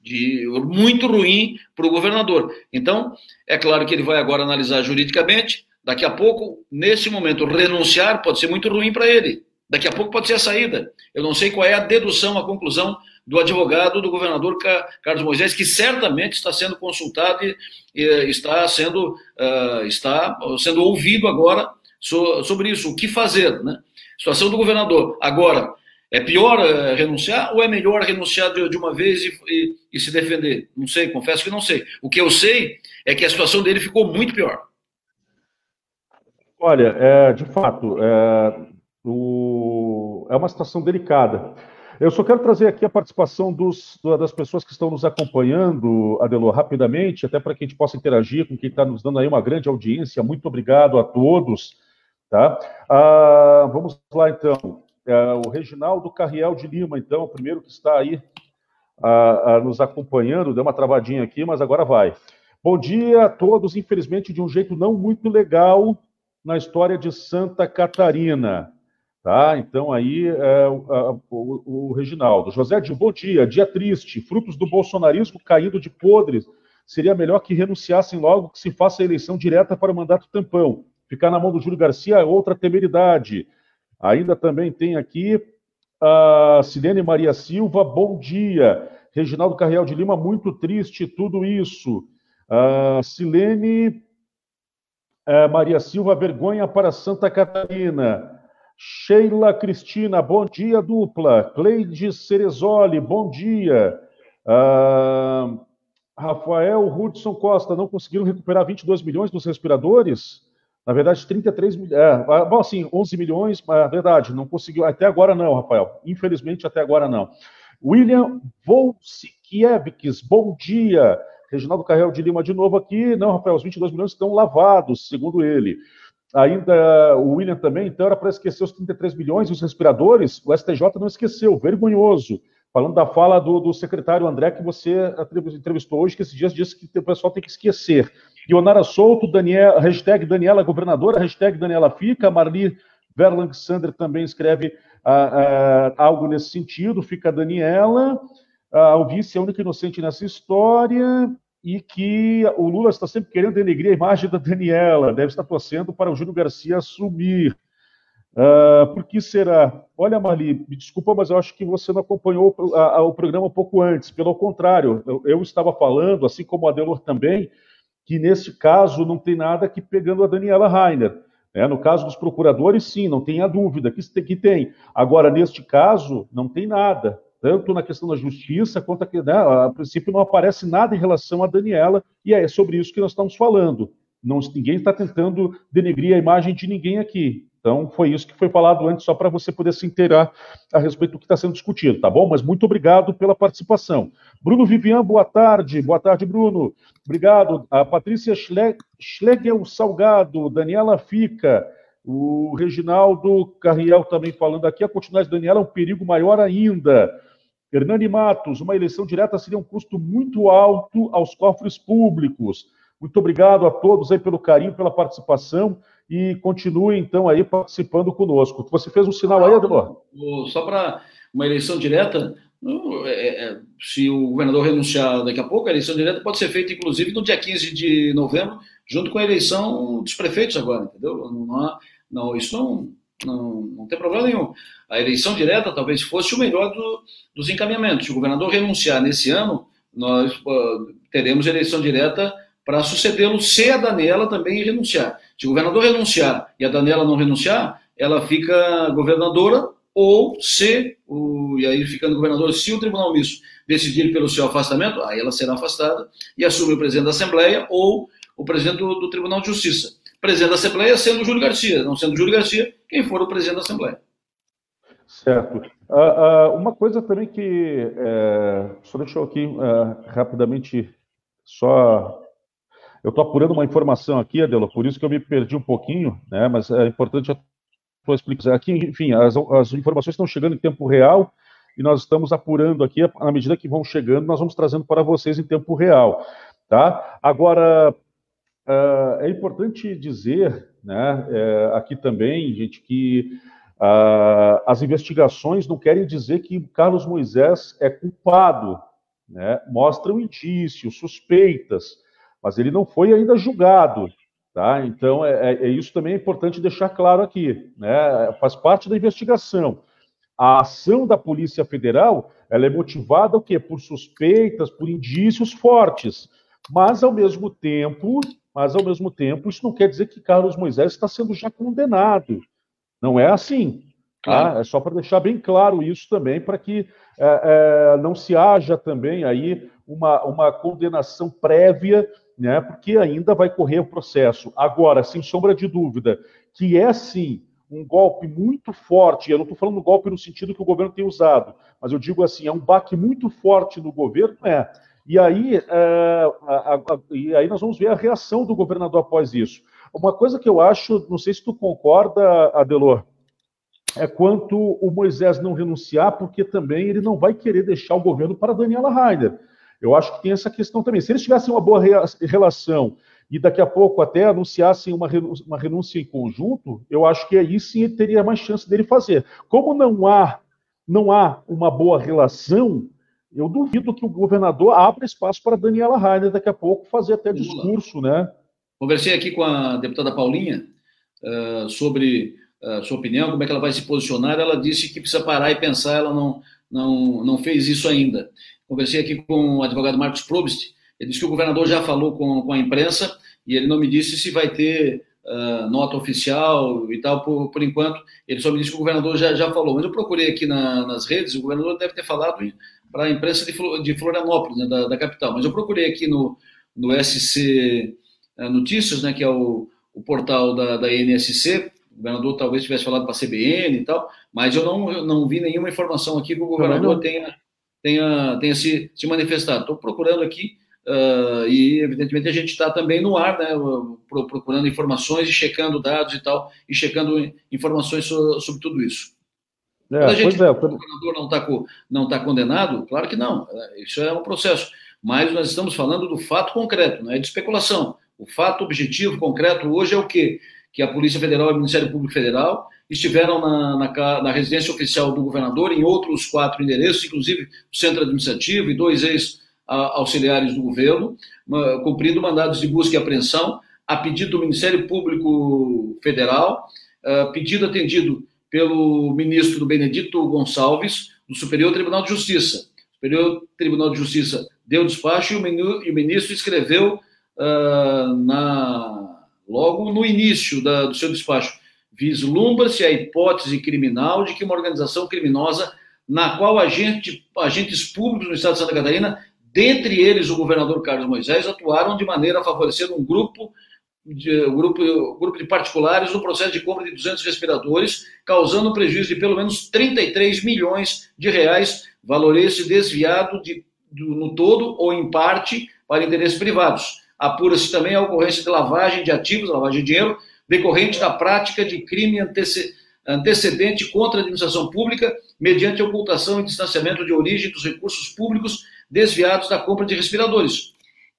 de muito ruim para o governador. Então, é claro que ele vai agora analisar juridicamente. Daqui a pouco, nesse momento, renunciar pode ser muito ruim para ele. Daqui a pouco pode ser a saída. Eu não sei qual é a dedução, a conclusão do advogado do governador Carlos Moisés, que certamente está sendo consultado e, está sendo, uh, está sendo ouvido agora sobre isso. O que fazer? Né? Situação do governador. Agora, é pior uh, renunciar ou é melhor renunciar de, de uma vez e, e, e, se defender? Não sei, confesso que não sei. O que eu sei é que a situação dele ficou muito pior. Olha, é, de fato, é, o, é uma situação delicada. Eu só quero trazer aqui a participação dos, das pessoas que estão nos acompanhando, Adelor, rapidamente, até para que a gente possa interagir com quem está nos dando aí uma grande audiência. Muito obrigado a todos. Tá? Ah, vamos lá, então. É, o Reginaldo Carriel de Lima, então, o primeiro que está aí nos acompanhando. Deu uma travadinha aqui, mas agora vai. Bom dia a todos. Infelizmente, de um jeito não muito legal na história de Santa Catarina. Tá? Então, aí, é, o, o, o, Reginaldo. José de bom dia, dia triste, frutos do bolsonarismo caindo de podres. Seria melhor que renunciassem logo que se faça a eleição direta para o mandato tampão. Ficar na mão do Júlio Garcia é outra temeridade. Ainda também tem aqui a Silene Maria Silva, bom dia. Reginaldo Carreal de Lima, muito triste tudo isso. A Silene Maria Silva, vergonha para Santa Catarina. Sheila Cristina, bom dia, dupla. Cleide Cerezoli, bom dia. Uh, Rafael Hudson Costa, não conseguiram recuperar 22 milhões dos respiradores? Na verdade, 33 milhões. É, ah, bom, assim, 11 milhões, é verdade, não conseguiu. Até agora não, Rafael. Infelizmente, até agora não. William Volsikiewicz, bom dia. Reginaldo Carrel de Lima de novo aqui. Não, Rafael, os 22 milhões estão lavados, segundo ele. Ainda o William também, então era para esquecer os 33 milhões e os respiradores, o STJ não esqueceu, vergonhoso. Falando da fala do, do secretário André, que você entrevistou hoje, que esses dias disse que o pessoal tem que esquecer. Ionara Souto, Daniel, hashtag Daniela Governadora, hashtag Daniela Fica, Marli Verlang Sander também escreve ah, ah, algo nesse sentido, fica a Daniela, ah, o vice é a única inocente nessa história, e que o Lula está sempre querendo denegrir a imagem da Daniela, deve estar torcendo para o Júlio Garcia assumir. Uh, por que será? Olha, Marli, me desculpa, mas eu acho que você não acompanhou a, a, o programa um pouco antes. Pelo contrário, eu, eu, estava falando, assim como a Delor também, que nesse caso não tem nada que pegando a Daniela Rainer. Né? No caso dos procuradores, sim, não tenha dúvida que tem. Agora, neste caso, não tem nada tanto na questão da justiça quanto aqui, né, a princípio não aparece nada em relação a Daniela, e é sobre isso que nós estamos falando. Não, ninguém está tentando denegrir a imagem de ninguém aqui. Então, foi isso que foi falado antes, só para você poder se inteirar a respeito do que está sendo discutido, tá bom? Mas muito obrigado pela participação. Bruno Vivian, boa tarde. Boa tarde, Bruno. Obrigado. A Patrícia Schlegel Salgado, Daniela Fica, o Reginaldo Carriel também falando aqui. A continuidade de Daniela é um perigo maior ainda. Hernani Matos, uma eleição direta seria um custo muito alto aos cofres públicos. Muito obrigado a todos aí pelo carinho, pela participação e continue então aí participando conosco. Você fez um sinal aí, Adelor? Só para uma eleição direta, é, é, se o governador renunciar daqui a pouco, a eleição direta pode ser feita, inclusive, no dia 15 de novembro, junto com a eleição dos prefeitos agora, entendeu? Não, há, não isso não, não, não tem problema nenhum. A eleição direta talvez fosse o melhor do, dos encaminhamentos. Se o governador renunciar nesse ano, nós uh, teremos eleição direta para sucedê-lo se a Daniela também renunciar. Se o governador renunciar e a Daniela não renunciar, ela fica governadora, ou se, o, e aí ficando governador, se o Tribunal Misto decidir pelo seu afastamento, aí ela será afastada e assume o presidente da Assembleia ou o presidente do, do Tribunal de Justiça presidente da Assembleia sendo Júlio Garcia, não sendo Júlio Garcia, quem for o presidente da Assembleia. Certo. Uh, uh, uma coisa também que. É, só deixa eu aqui uh, rapidamente só. Eu estou apurando uma informação aqui, Adela, por isso que eu me perdi um pouquinho, né? Mas é importante a explicar aqui. Enfim, as, as informações estão chegando em tempo real e nós estamos apurando aqui, à medida que vão chegando, nós vamos trazendo para vocês em tempo real. Tá? Agora, Uh, é importante dizer, né, é, aqui também, gente, que uh, as investigações não querem dizer que Carlos Moisés é culpado, né? Mostram indícios, suspeitas, mas ele não foi ainda julgado, tá? Então, é, é, é isso também é importante deixar claro aqui, né? Faz parte da investigação. A ação da Polícia Federal, ela é motivada o quê? Por suspeitas, por indícios fortes, mas ao mesmo tempo mas ao mesmo tempo isso não quer dizer que Carlos Moisés está sendo já condenado. Não é assim. Tá? É só para deixar bem claro isso também, para que é, é, não se haja também aí uma, uma condenação prévia, né, porque ainda vai correr o processo. Agora, sem sombra de dúvida, que é sim um golpe muito forte, eu não estou falando golpe no sentido que o governo tem usado, mas eu digo assim, é um baque muito forte no governo, é, e aí, é, a, a, e aí nós vamos ver a reação do governador após isso. Uma coisa que eu acho, não sei se tu concorda, Adelor, é quanto o Moisés não renunciar, porque também ele não vai querer deixar o governo para Daniela Rainer. Eu acho que tem essa questão também. Se eles tivessem uma boa relação e daqui a pouco até anunciassem uma renúncia, uma renúncia em conjunto, eu acho que aí sim teria mais chance dele fazer. Como não há, não há uma boa relação, eu duvido que o governador abra espaço para Daniela Rainer daqui a pouco fazer até discurso, né? Conversei aqui com a deputada Paulinha uh, sobre a uh, sua opinião, como é que ela vai se posicionar. Ela disse que precisa parar e pensar, ela não, não, não fez isso ainda. Conversei aqui com o advogado Marcos Probst, ele disse que o governador já falou com, com a imprensa e ele não me disse se vai ter uh, nota oficial e tal, por, por enquanto. Ele só me disse que o governador já, já falou. Mas eu procurei aqui na, nas redes, o governador deve ter falado para a imprensa de Florianópolis, né, da, da, capital. Mas eu procurei aqui no, no SC eh, Notícias, né, que é o, o portal da, da NSC, o governador talvez tivesse falado para a CBN e tal, mas eu não, eu não vi nenhuma informação aqui que o governador tenha, tenha, tenha se, se manifestado. Estou procurando aqui uh, e, evidentemente, a gente está também no ar, né, procurando informações e checando dados e tal, e checando informações sobre, sobre tudo isso. É, Quando a gente é, o governador não está não tá condenado, claro que não, é, isso é um processo. Mas nós estamos falando do fato concreto, não é de especulação. O fato objetivo, concreto, hoje é o quê? Que a Polícia Federal e o Ministério Público Federal estiveram na, na, na residência oficial do governador, em outros quatro endereços, inclusive o centro administrativo e dois ex auxiliares do governo, cumprindo mandados de busca e apreensão a pedido do Ministério Público Federal, pedido atendido pelo ministro Benedito Gonçalves, do Superior Tribunal de Justiça. O Superior Tribunal de Justiça deu despacho e o ministro escreveu uh, na, logo no início da, do seu despacho: vislumbra-se a hipótese criminal de que uma organização criminosa na qual agente, agentes públicos no estado de Santa Catarina, dentre eles o governador Carlos Moisés, atuaram de maneira a favorecer um grupo de, um grupo, um grupo de particulares no processo de compra de 200 respiradores, causando prejuízo de pelo menos 33 milhões de reais, valor esse desviado de, do, no todo ou em parte para interesses privados. Apura-se também a ocorrência de lavagem de ativos, lavagem de dinheiro, decorrente da prática de crime antece, antecedente contra a administração pública, mediante ocultação e distanciamento de origem dos recursos públicos desviados da compra de respiradores.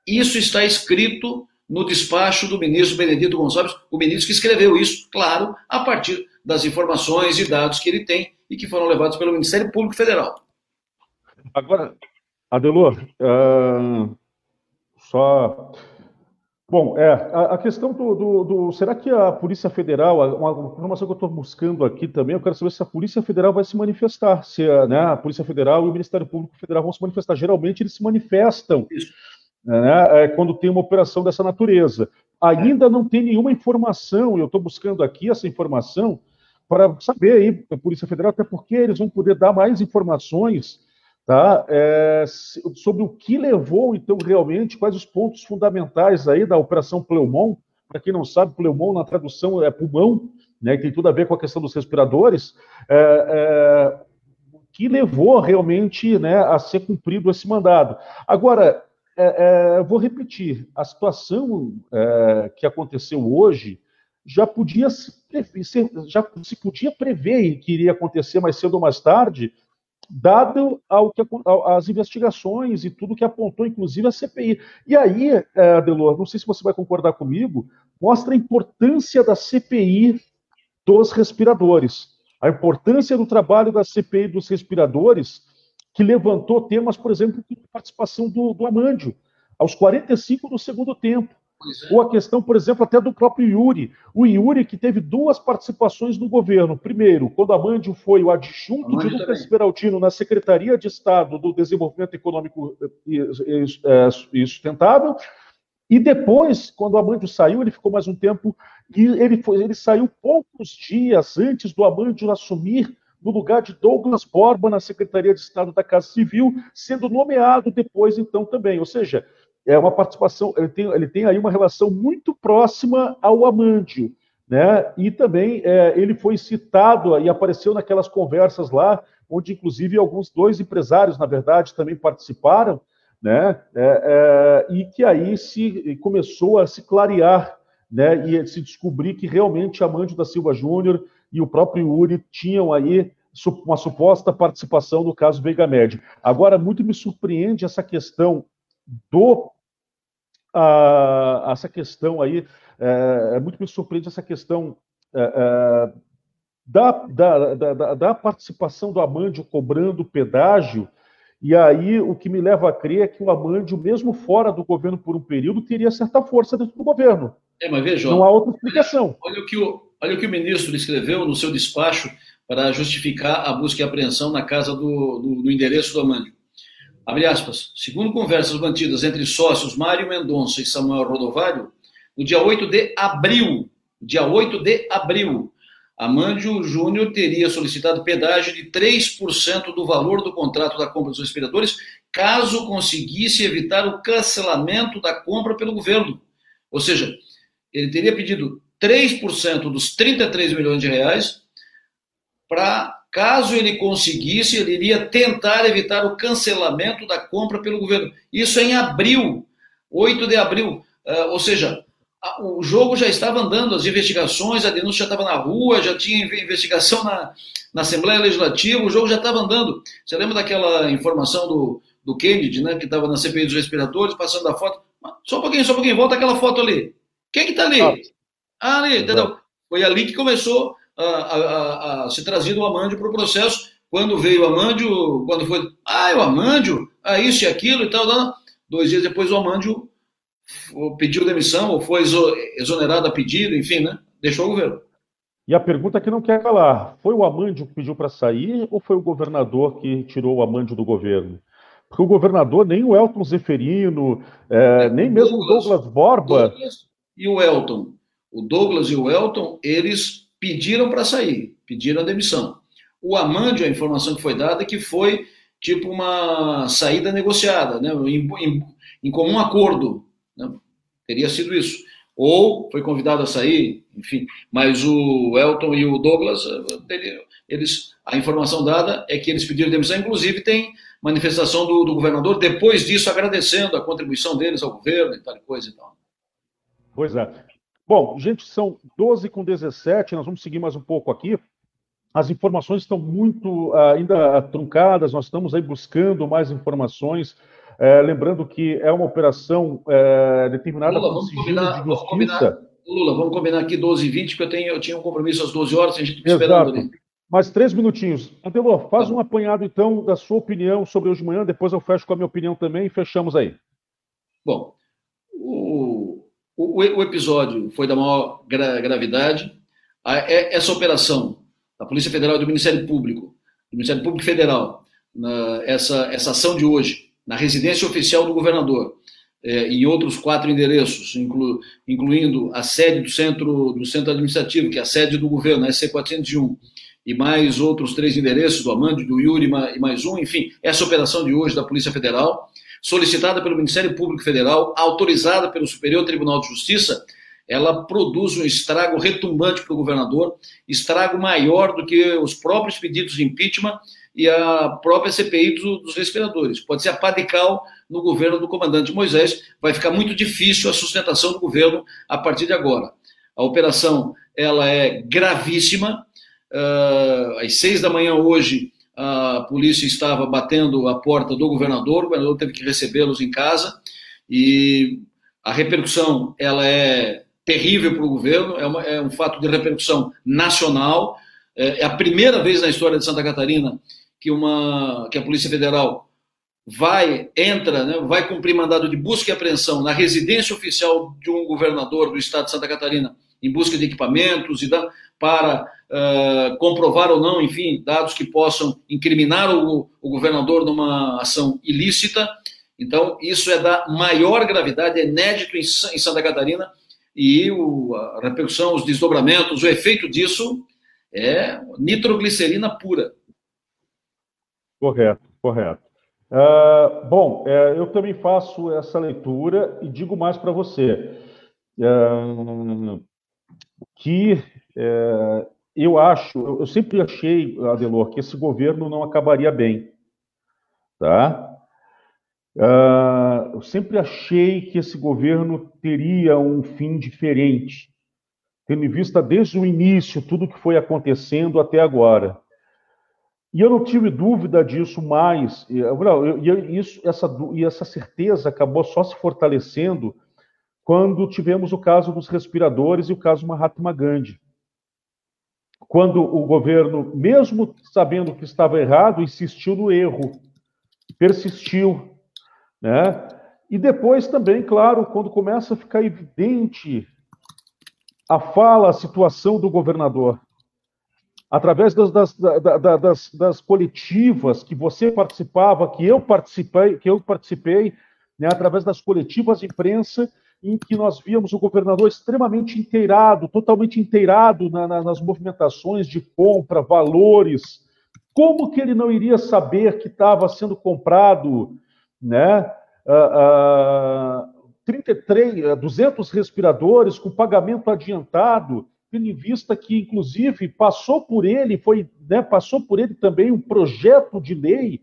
Isso está escrito no despacho do ministro Benedito Gonçalves, o ministro que escreveu isso, claro, a partir das informações e dados que ele tem e que foram levados pelo Ministério Público Federal. Agora, Adelor, uh, só. Bom, é, a, a questão do, do, do, Será que a Polícia Federal, uma, uma informação que eu estou buscando aqui também, eu quero saber se a Polícia Federal vai se manifestar, se né, a Polícia Federal e o Ministério Público Federal vão se manifestar. Geralmente eles se manifestam. Isso né, é, quando tem uma operação dessa natureza. Ainda não tem nenhuma informação, e eu estou buscando aqui essa informação para saber aí, a Polícia Federal, até porque eles vão poder dar mais informações tá, é, sobre o que levou, então, realmente, quais os pontos fundamentais aí da Operação Pleumon. Para quem não sabe, Pleumon na tradução é pulmão, né, tem tudo a ver com a questão dos respiradores. É, é, que levou realmente né, a ser cumprido esse mandado. Agora, é, é, vou repetir, a situação é, que aconteceu hoje já podia se, já se podia prever que iria acontecer mais cedo ou mais tarde, dado ao que, as investigações e tudo que apontou, inclusive a CPI. E aí, é, Adelor, não sei se você vai concordar comigo, mostra a importância da CPI dos respiradores, a importância do trabalho da CPI dos respiradores que levantou temas, por exemplo, de participação do, do Amândio, aos 45 do segundo tempo. É. Ou a questão, por exemplo, até do próprio Yuri. O Yuri que teve duas participações no governo. Primeiro, quando Amândio foi o adjunto de Lucas Peraltino na Secretaria de Estado do Desenvolvimento Econômico e Sustentável. E depois, quando Amândio saiu, ele ficou mais um tempo e ele, foi, ele saiu poucos dias antes do Amândio assumir no lugar de Douglas Borba na Secretaria de Estado da Casa Civil, sendo nomeado depois, então, também. Ou seja, é uma participação, ele tem, ele tem aí uma relação muito próxima ao Amândio, né? E também é, ele foi citado e apareceu naquelas conversas lá, onde inclusive alguns dois empresários, na verdade, também participaram, né? É, é, e que aí se começou a se clarear, né? E se descobrir que realmente Amândio da Silva Júnior e o próprio Yuri tinham aí uma suposta participação no caso Veiga Média. Agora, muito me surpreende essa questão do. Uh, essa questão aí, é, é, muito me surpreende essa questão é, é, da, da, da, da, participação do Amândio cobrando pedágio, e aí o que me leva a crer é que o Amândio, mesmo fora do governo por um período, teria certa força dentro do governo. É, mas veja, não há outra explicação. Olha o que o, Olha o que o ministro escreveu no seu despacho para justificar a busca e apreensão na casa do, do, do endereço do Amândio. Abre aspas. Segundo conversas mantidas entre sócios Mário Mendonça e Samuel Rodovalho, no dia 8 de abril, dia 8 de abril, Amândio Júnior teria solicitado pedágio de 3% do valor do contrato da compra dos respiradores, caso conseguisse evitar o cancelamento da compra pelo governo. Ou seja, ele teria pedido 3% dos 33 milhões de reais para, caso ele conseguisse, ele iria tentar evitar o cancelamento da compra pelo governo. Isso é em abril, 8 de abril. Uh, ou seja, a, o jogo já estava andando, as investigações, a denúncia já estava na rua, já tinha investigação na, na Assembleia Legislativa, o jogo já estava andando. Você lembra daquela informação do, do Kennedy, né, que estava na CPI dos respiradores, passando a foto? Só um pouquinho, só um pouquinho, volta aquela foto ali. Quem que está ali? Ah. Ah, ali, entendeu? Foi ali que começou a, a, a, ser trazido o Amândio para o processo. Quando veio o Amândio, quando foi. Ah, é o Amândio? a isso e aquilo e tal. tal. Dois dias depois o Amandio pediu demissão ou foi exonerado a pedido, enfim, né? Deixou o governo. E a pergunta que não quer calar: foi o Amandio que pediu para sair ou foi o governador que tirou o Amandio do governo? Porque o governador, nem o Elton Zeferino, é, é nem mesmo o Douglas Borba. Douglas e o Elton. O Douglas e o Elton, eles pediram para sair, pediram a demissão. O Amandio, a informação que foi dada é que foi tipo uma saída negociada, né? em, em, em comum acordo. Né? Teria sido isso. Ou foi convidado a sair, enfim. Mas o Elton e o Douglas, eles, a informação dada é que eles pediram demissão. Inclusive, tem manifestação do, do governador, depois disso, agradecendo a contribuição deles ao governo e tal coisa e tal. Pois é. Bom, gente, são 12 com 17, nós vamos seguir mais um pouco aqui as informações estão muito uh, ainda truncadas, nós estamos aí buscando mais informações. Uh, lembrando que é uma operação uh, determinada Lula, vamos combinar, vamos combinar, Lula, vamos combinar aqui 12 e 20, porque eu, tenho, eu tinha um compromisso às 12 horas, a gente está esperando ali. Mais três minutinhos. Antelor, faz tá um apanhado, então, da sua opinião sobre hoje de manhã, depois eu fecho com a minha opinião também e fechamos aí. Bom, o, o, o episódio foi da maior gra, gravidade. A, é, essa operação da Polícia Federal e do Ministério Público, do Ministério Público Federal, na, essa, essa ação de hoje, na residência oficial do governador, é, em outros quatro endereços, inclu, incluindo a sede do centro, do centro administrativo, que é a sede do governo, a SC401, e mais outros três endereços, do Amando, do Yuri e mais um, enfim, essa operação de hoje da Polícia Federal, solicitada pelo Ministério Público Federal, autorizada pelo Superior Tribunal de Justiça, ela produz um estrago retumbante para o governador, estrago maior do que os próprios pedidos de impeachment e a própria CPI do, dos respiradores. Pode ser a padical no governo do comandante Moisés, vai ficar muito difícil a sustentação do governo a partir de agora. A operação ela é gravíssima. Uh, às seis da manhã hoje, a polícia estava batendo a porta do governador, o governador teve que recebê-los em casa e a repercussão ela é terrível para o governo, é, uma, é, um fato de repercussão nacional. É, é, a primeira vez na história de Santa Catarina que, uma, que a Polícia Federal vai, entra, né, vai cumprir mandado de busca e apreensão na residência oficial de um governador do estado de Santa Catarina em busca de equipamentos e da, para uh, comprovar ou não, enfim, dados que possam incriminar o, o governador numa ação ilícita. Então, isso é da maior gravidade, é inédito em, em Santa Catarina e o, a repercussão, os desdobramentos, o efeito disso é nitroglicerina pura. Correto, correto. Uh, bom, é, eu também faço essa leitura e digo mais para você uh, que é, eu acho, eu sempre achei, Adelor, que esse governo não acabaria bem, tá? Uh, eu sempre achei que esse governo teria um fim diferente, tendo em vista desde o início tudo que foi acontecendo até agora. E eu não tive dúvida disso mais. E, isso, essa, e essa certeza acabou só se fortalecendo quando tivemos o caso dos respiradores e o caso Mahatma Gandhi. Quando o governo, mesmo sabendo que estava errado, insistiu no erro, persistiu, né? E depois também, claro, quando começa a ficar evidente a fala, a situação do governador, através das, das, das, das, coletivas que você participava, que eu participei, que eu participei, né, através das coletivas de imprensa, em que nós víamos o governador extremamente inteirado, totalmente inteirado na, na, nas movimentações de compra, valores. Como que ele não iria saber que estava sendo comprado né? Uh, uh, 33, 200 respiradores com pagamento adiantado, tendo em vista que, inclusive, passou por ele, foi, né, passou por ele também um projeto de lei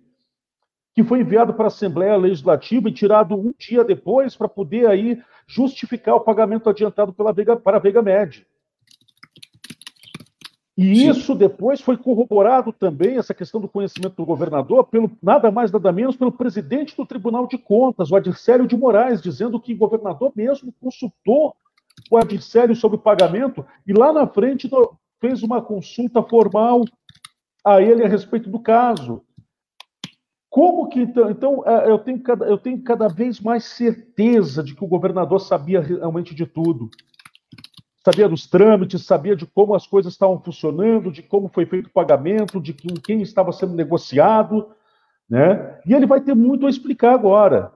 que foi enviado para a Assembleia Legislativa e tirado um dia depois para poder aí justificar o pagamento adiantado pela Vega, para a Vega Média. E Sim. isso depois foi corroborado também, essa questão do conhecimento do governador, pelo nada mais, nada menos, pelo presidente do Tribunal de Contas, o Adicélio de Moraes, dizendo que o governador mesmo consultou o Adicélio sobre o pagamento e lá na frente fez uma consulta formal a ele a respeito do caso. Como que então? Então, é, eu tenho, cada, eu tenho cada vez mais certeza de que o governador sabia realmente de tudo. Sabia dos trâmites, sabia de como as coisas estavam funcionando, de como foi feito o pagamento, de com quem estava sendo negociado, né? E ele vai ter muito a explicar agora.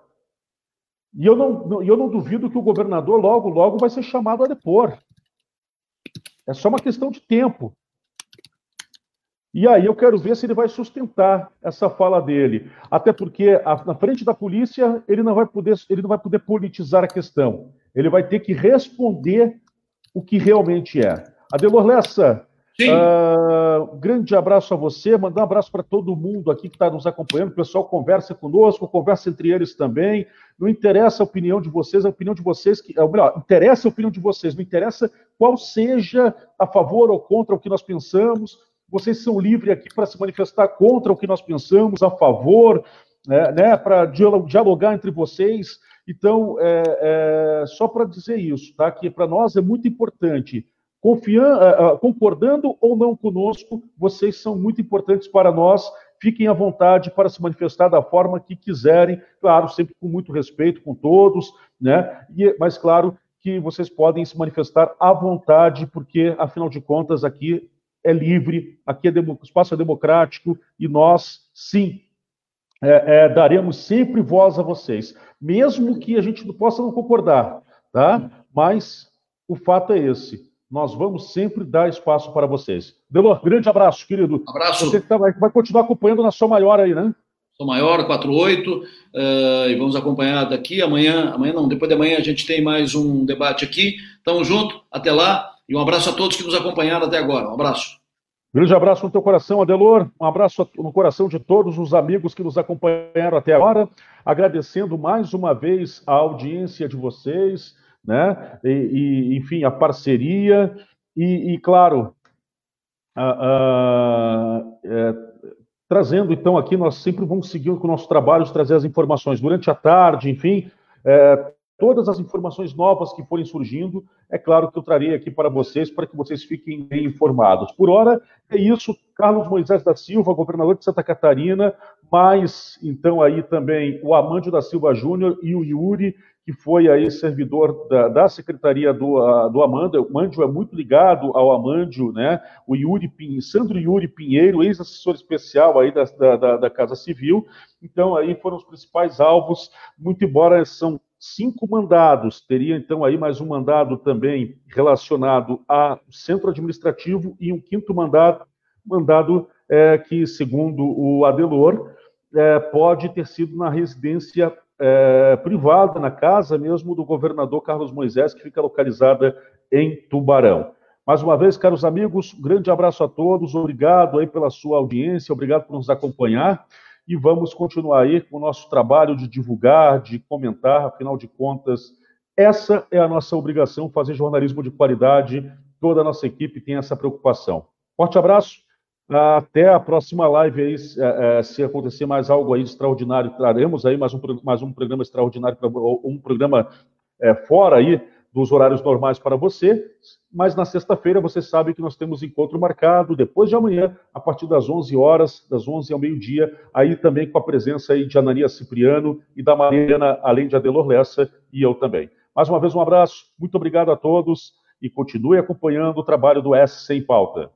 E eu não, eu não duvido que o governador logo, logo vai ser chamado a depor. É só uma questão de tempo. E aí eu quero ver se ele vai sustentar essa fala dele. Até porque a, na frente da polícia ele não vai poder, ele não vai poder politizar a questão. Ele vai ter que responder o que realmente é. Adelor Lessa, Uh, grande abraço a você, mandar um abraço para todo mundo aqui que está nos acompanhando. O pessoal conversa conosco, conversa entre eles também. Não interessa a opinião de vocês, a opinião de vocês, que, ou melhor, interessa a opinião de vocês, não interessa qual seja a favor ou contra o que nós pensamos. Vocês são livres aqui para se manifestar contra o que nós pensamos, a favor, né, né para dialogar entre vocês. Então, é, é só para dizer isso, tá? Que para nós é muito importante Confiando, eh, eh, concordando ou não conosco, vocês são muito importantes para nós. Fiquem à vontade para se manifestar da forma que quiserem, claro, sempre com muito respeito com todos, né? E, mas claro que vocês podem se manifestar à vontade, porque afinal de contas aqui é livre, aqui é o espaço é democrático e nós, sim, é, é, daremos sempre voz a vocês, mesmo que a gente possa não concordar, tá? Mas o fato é esse nós vamos sempre dar espaço para vocês. Delor, grande abraço, querido. Abraço. Você tá, vai, vai, continuar acompanhando na sua maior aí, né? Sou maior, 48, uh, e vamos acompanhar daqui. Amanhã, amanhã não, depois de amanhã a gente tem mais um debate aqui. Tamo junto, até lá, e um abraço a todos que nos acompanharam até agora. Um abraço. Grande abraço no teu coração, Adelor. Um abraço no coração de todos os amigos que nos acompanharam até agora. Agradecendo mais uma vez a audiência de vocês né? E, e enfim, a parceria e, e claro, a, a, é, trazendo então aqui, nós sempre vamos seguir com o nosso trabalho de trazer as informações durante a tarde, enfim, é, todas as informações novas que forem surgindo, é claro que eu trarei aqui para vocês, para que vocês fiquem bem informados. Por hora, é isso. Carlos Moisés da Silva, governador de Santa Catarina, mais então aí também o Amândio da Silva Júnior e o Yuri, que foi aí servidor da, da secretaria do, uh, do Amândio. O Amândio é muito ligado ao Amândio, né? O Yuri Pin, Sandro Yuri Pinheiro, ex-assessor especial aí da, da, da, Casa Civil. Então, aí foram os principais alvos, muito embora são cinco mandados, teria então aí mais um mandado também relacionado ao centro administrativo e um quinto mandado, mandado é, que, segundo o Adelor, é, pode ter sido na residência é, privada, na casa mesmo do governador Carlos Moisés, que fica localizada em Tubarão. Mais uma vez, caros amigos, um grande abraço a todos, obrigado aí pela sua audiência, obrigado por nos acompanhar e vamos continuar aí com o nosso trabalho de divulgar, de comentar, afinal de contas, essa é a nossa obrigação, fazer jornalismo de qualidade, toda a nossa equipe tem essa preocupação. Forte abraço, até a próxima live aí, é, é, se acontecer mais algo aí extraordinário, traremos aí mais um, mais um programa extraordinário, um programa é, fora aí dos horários normais para você, mas na sexta-feira você sabe que nós temos encontro marcado, depois de amanhã, a partir das 11 horas, das 11 ao meio-dia, aí também com a presença aí de Anania Cipriano e da Mariana, além de Adelor Lessa e eu também. Mais uma vez um abraço, muito obrigado a todos e continue acompanhando o trabalho do S Sem Pauta.